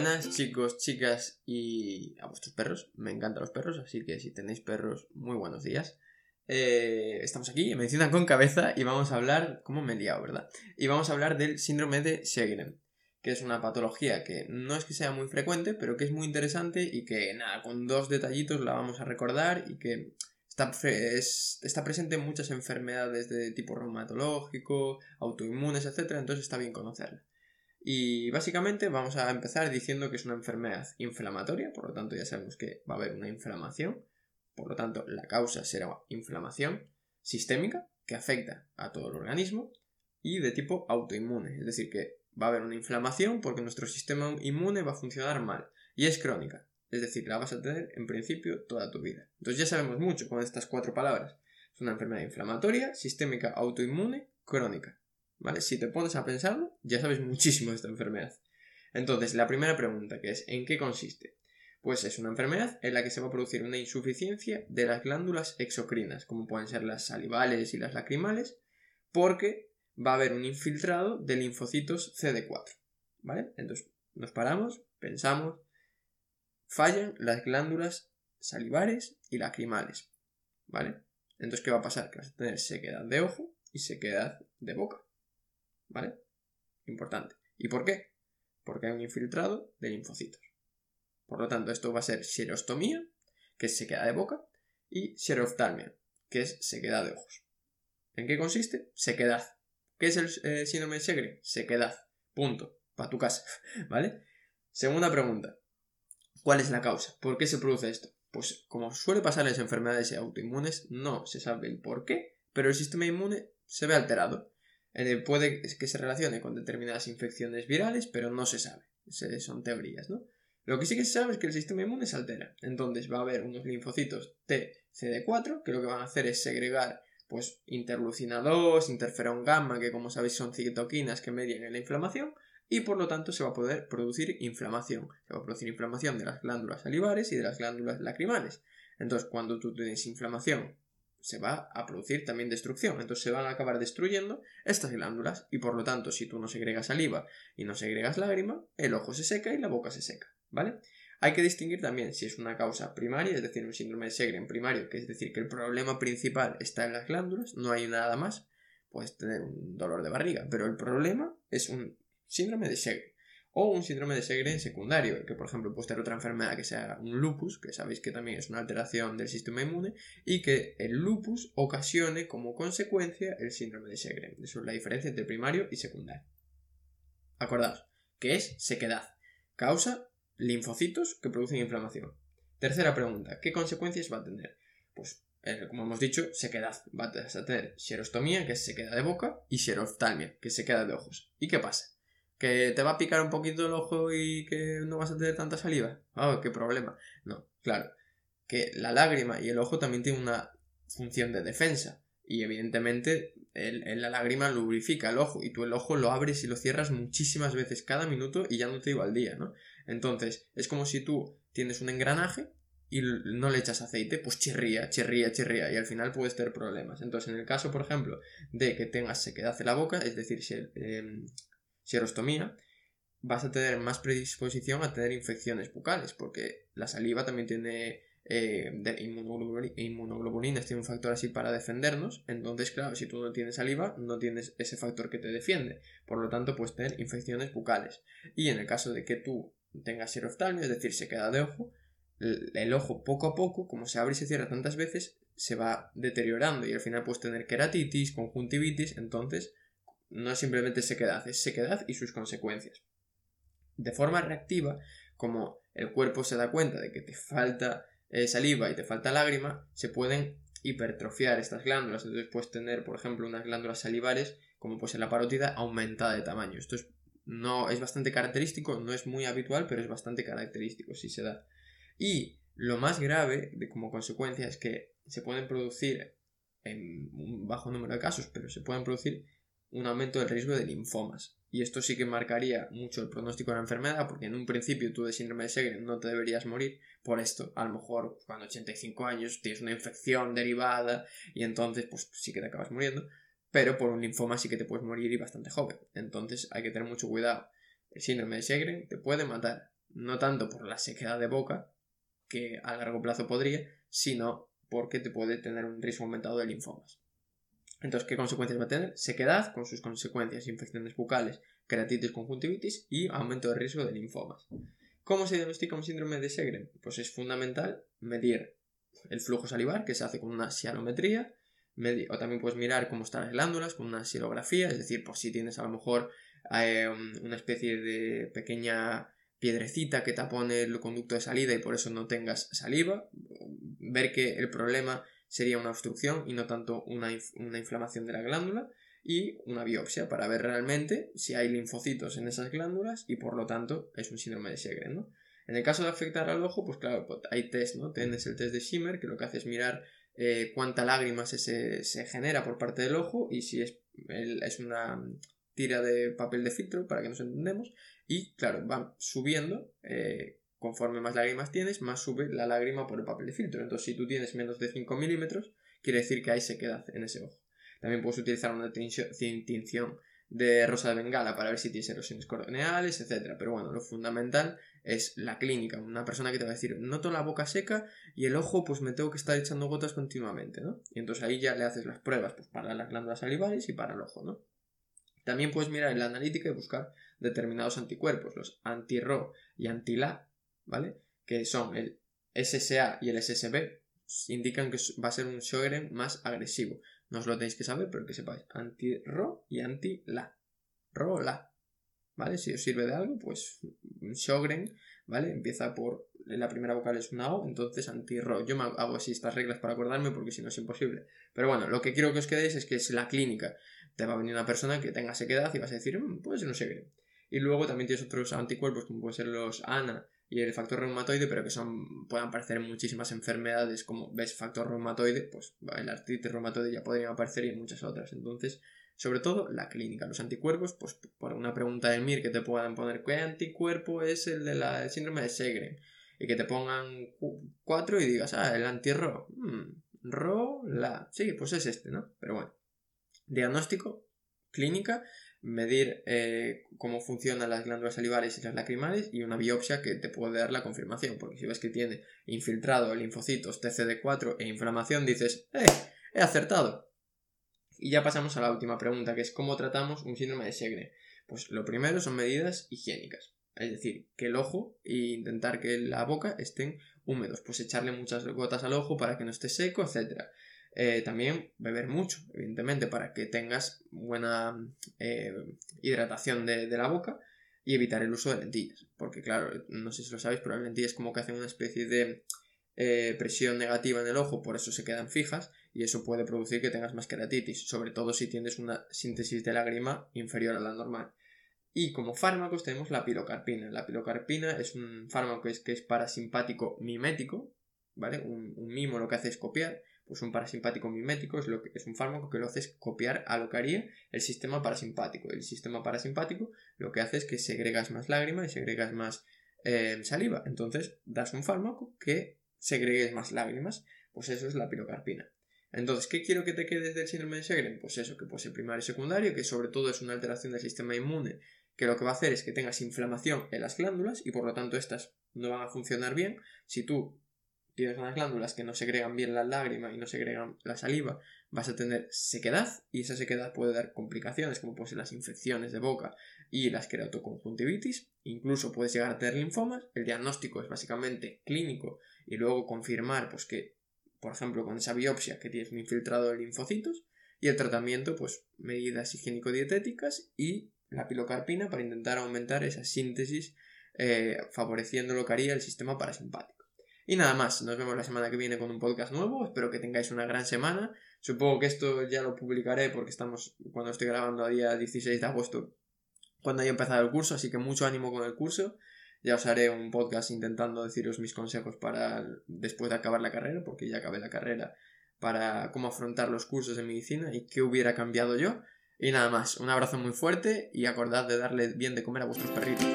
Buenas chicos, chicas y a vuestros perros. Me encantan los perros, así que si tenéis perros, muy buenos días. Eh, estamos aquí en Medicina con Cabeza y vamos a hablar, ¿cómo me he liado, verdad? Y vamos a hablar del síndrome de Sjögren, que es una patología que no es que sea muy frecuente, pero que es muy interesante y que, nada, con dos detallitos la vamos a recordar y que está, está presente en muchas enfermedades de tipo reumatológico, autoinmunes, etc. Entonces está bien conocerla. Y básicamente vamos a empezar diciendo que es una enfermedad inflamatoria, por lo tanto ya sabemos que va a haber una inflamación, por lo tanto la causa será inflamación sistémica que afecta a todo el organismo y de tipo autoinmune, es decir, que va a haber una inflamación porque nuestro sistema inmune va a funcionar mal y es crónica, es decir, la vas a tener en principio toda tu vida. Entonces ya sabemos mucho con estas cuatro palabras. Es una enfermedad inflamatoria, sistémica, autoinmune, crónica. ¿Vale? Si te pones a pensarlo, ya sabes muchísimo de esta enfermedad. Entonces, la primera pregunta que es ¿en qué consiste? Pues es una enfermedad en la que se va a producir una insuficiencia de las glándulas exocrinas, como pueden ser las salivales y las lacrimales, porque va a haber un infiltrado de linfocitos CD4. ¿Vale? Entonces, nos paramos, pensamos, fallan las glándulas salivares y lacrimales. ¿Vale? Entonces, ¿qué va a pasar? Que vas a tener sequedad de ojo y sequedad de boca. ¿Vale? Importante. ¿Y por qué? Porque hay un infiltrado de linfocitos. Por lo tanto, esto va a ser xerostomía, que es sequedad de boca, y xeroftalmia, que es sequedad de ojos. ¿En qué consiste? Sequedad. ¿Qué es el eh, síndrome de Segre? Sequedad. Punto. Para tu casa. ¿Vale? Segunda pregunta. ¿Cuál es la causa? ¿Por qué se produce esto? Pues como suele pasar en las enfermedades autoinmunes, no se sabe el por qué, pero el sistema inmune se ve alterado. Eh, puede que se relacione con determinadas infecciones virales, pero no se sabe. son teorías, ¿no? Lo que sí que se sabe es que el sistema inmune se altera. Entonces va a haber unos linfocitos T, CD4, que lo que van a hacer es segregar pues interlucina 2, interferón gamma, que como sabéis son citoquinas que median la inflamación, y por lo tanto se va a poder producir inflamación. Se va a producir inflamación de las glándulas salivares y de las glándulas lacrimales. Entonces, cuando tú tienes inflamación se va a producir también destrucción. Entonces se van a acabar destruyendo estas glándulas y por lo tanto si tú no segregas saliva y no segregas lágrima, el ojo se seca y la boca se seca, ¿vale? Hay que distinguir también si es una causa primaria, es decir, un síndrome de Segre en primario, que es decir, que el problema principal está en las glándulas, no hay nada más, puedes tener un dolor de barriga, pero el problema es un síndrome de Segre o un síndrome de Segre secundario, que por ejemplo puede ser otra enfermedad que sea un lupus, que sabéis que también es una alteración del sistema inmune, y que el lupus ocasione como consecuencia el síndrome de Segre. Eso es la diferencia entre primario y secundario. Acordaos, que es sequedad. Causa linfocitos que producen inflamación. Tercera pregunta, ¿qué consecuencias va a tener? Pues, eh, como hemos dicho, sequedad. Va a tener xerostomía, que es sequedad de boca, y xeroftalmia, que es sequedad de ojos. ¿Y qué pasa? ¿Que te va a picar un poquito el ojo y que no vas a tener tanta saliva? Ah, qué problema. No, claro. Que la lágrima y el ojo también tienen una función de defensa. Y evidentemente el, la lágrima lubrifica el ojo y tú el ojo lo abres y lo cierras muchísimas veces cada minuto y ya no te digo al día, ¿no? Entonces es como si tú tienes un engranaje y no le echas aceite, pues chirría, chirría, chirría y al final puedes tener problemas. Entonces en el caso, por ejemplo, de que tengas sequedad en la boca, es decir, si el, em, xerostomía, vas a tener más predisposición a tener infecciones bucales, porque la saliva también tiene eh, inmunoglobulinas, tiene un factor así para defendernos, entonces claro, si tú no tienes saliva, no tienes ese factor que te defiende, por lo tanto puedes tener infecciones bucales. Y en el caso de que tú tengas xeroftalmia, es decir, se queda de ojo, el ojo poco a poco, como se abre y se cierra tantas veces, se va deteriorando y al final puedes tener queratitis, conjuntivitis, entonces no es simplemente sequedad, es sequedad y sus consecuencias. De forma reactiva, como el cuerpo se da cuenta de que te falta eh, saliva y te falta lágrima, se pueden hipertrofiar estas glándulas. Entonces puedes tener, por ejemplo, unas glándulas salivares, como en la parótida, aumentada de tamaño. Esto es, no, es bastante característico, no es muy habitual, pero es bastante característico si se da. Y lo más grave de, como consecuencia es que se pueden producir en un bajo número de casos, pero se pueden producir un aumento del riesgo de linfomas. Y esto sí que marcaría mucho el pronóstico de la enfermedad, porque en un principio tú de síndrome de Segre no te deberías morir por esto. A lo mejor cuando 85 años tienes una infección derivada y entonces pues sí que te acabas muriendo, pero por un linfoma sí que te puedes morir y bastante joven. Entonces hay que tener mucho cuidado. El síndrome de Segre te puede matar No tanto por la sequedad de boca, que a largo plazo podría, sino porque te puede tener un riesgo aumentado de linfomas. Entonces, ¿qué consecuencias va a tener? Sequedad, con sus consecuencias, infecciones bucales, keratitis, conjuntivitis y aumento de riesgo de linfomas. ¿Cómo se diagnostica un síndrome de Segren? Pues es fundamental medir el flujo salivar, que se hace con una sialometría, o también puedes mirar cómo están las glándulas con una silografía, es decir, por si tienes a lo mejor eh, una especie de pequeña piedrecita que tapone el conducto de salida y por eso no tengas saliva, ver que el problema sería una obstrucción y no tanto una, inflamación de la glándula y una biopsia para ver realmente si hay linfocitos en esas glándulas y por lo tanto es un síndrome de Sjögren. En el caso de afectar al ojo, pues claro, pues hay test, ¿no? Tienes el test de Shimmer que lo que hace es mirar eh, cuánta lágrima se, se, genera por parte del ojo y si es, es una tira de papel de filtro, para que nos entendemos, y claro, van subiendo, eh, conforme más lágrimas tienes, más sube la lágrima por el papel de filtro. Entonces, si tú tienes menos de 5 milímetros, quiere decir que hay sequedad en ese ojo. También puedes utilizar una tinción de rosa de bengala para ver si tienes erosiones corneales, etc. Pero bueno, lo fundamental es la clínica. Una persona que te va a decir, noto la boca seca y el ojo, pues me tengo que estar echando gotas continuamente, ¿no? Y entonces ahí ya le haces las pruebas pues, para las glándulas salivares y para el ojo, ¿no? También puedes mirar en la analítica y buscar determinados anticuerpos, los anti-RO y anti-LA, ¿vale? Que son el SSA y el SSB, indican que va a ser un Sjögren más agresivo. No os lo tenéis que saber, pero que sepáis. Anti-RO y anti-LA. RO-LA. ¿Vale? Si os sirve de algo, pues Sjögren, ¿vale? Empieza por. La primera vocal es una O, entonces anti-RO. Yo me hago así estas reglas para acordarme porque si no es imposible. Pero bueno, lo que quiero que os quedéis es que es la clínica te va a venir una persona que tenga sequedad y vas a decir, mm, puede ser un. Y luego también tienes otros anticuerpos como pueden ser los ANA y el factor reumatoide, pero que son pueden aparecer muchísimas enfermedades, como ves factor reumatoide, pues el artritis reumatoide ya podría aparecer y en muchas otras. Entonces, sobre todo la clínica, los anticuerpos, pues por una pregunta del MIR que te puedan poner qué anticuerpo es el del síndrome de Sjögren y que te pongan cuatro y digas, ah, el anti-RO, mm, RO, la, sí, pues es este, ¿no? Pero bueno. Diagnóstico, clínica, medir eh, cómo funcionan las glándulas salivares y las lacrimales y una biopsia que te puede dar la confirmación, porque si ves que tiene infiltrado linfocitos TCD4 e inflamación, dices, ¡eh! He acertado. Y ya pasamos a la última pregunta, que es ¿cómo tratamos un síndrome de Segre? Pues lo primero son medidas higiénicas, es decir, que el ojo e intentar que la boca estén húmedos, pues echarle muchas gotas al ojo para que no esté seco, etcétera. Eh, también beber mucho, evidentemente, para que tengas buena eh, hidratación de, la boca y evitar el uso de lentillas. Porque, claro, no sé si lo sabéis, pero las lentillas como que hacen una especie de eh, presión negativa en el ojo, por eso se quedan fijas y eso puede producir que tengas más queratitis, sobre todo si tienes una síntesis de lágrima inferior a la normal. Y como fármacos tenemos la pilocarpina. La pilocarpina es un fármaco que es, que es parasimpático mimético, ¿vale? Un, un, mimo lo que hace es copiar pues un parasimpático mimético es, lo que, es un fármaco que lo hace es copiar a lo que haría el sistema parasimpático. El sistema parasimpático lo que hace es que segregas más lágrima y segregas más eh, saliva. Entonces das un fármaco que segregues más lágrimas. Pues eso es la pirocarpina. Entonces, ¿qué quiero que te quedes del síndrome de Sjögren? Pues eso, que puede ser primario y secundario, que sobre todo es una alteración del sistema inmune, que lo que va a hacer es que tengas inflamación en las glándulas y por lo tanto estas no van a funcionar bien. Si tú tienes unas glándulas que no segregan bien la lágrima y no segregan la saliva, vas a tener sequedad y esa sequedad puede dar complicaciones como pueden ser las infecciones de boca y las queratoconjuntivitis, incluso puedes llegar a tener linfomas. El diagnóstico es básicamente clínico y luego confirmar pues que, por ejemplo, con esa biopsia que tienes un infiltrado de linfocitos y el tratamiento pues medidas higiénico-dietéticas y la pilocarpina para intentar aumentar esa síntesis eh, favoreciendo lo que haría el sistema parasimpático. Y nada más, nos vemos la semana que viene con un podcast nuevo. Espero que tengáis una gran semana. Supongo que esto ya lo publicaré porque estamos cuando estoy grabando a día 16 de agosto, cuando haya empezado el curso, así que mucho ánimo con el curso. Ya os haré un podcast intentando deciros mis consejos para después de acabar la carrera, porque ya acabé la carrera, para cómo afrontar los cursos de medicina y qué hubiera cambiado yo. Y nada más, un abrazo muy fuerte y acordad de darle bien de comer a vuestros perritos.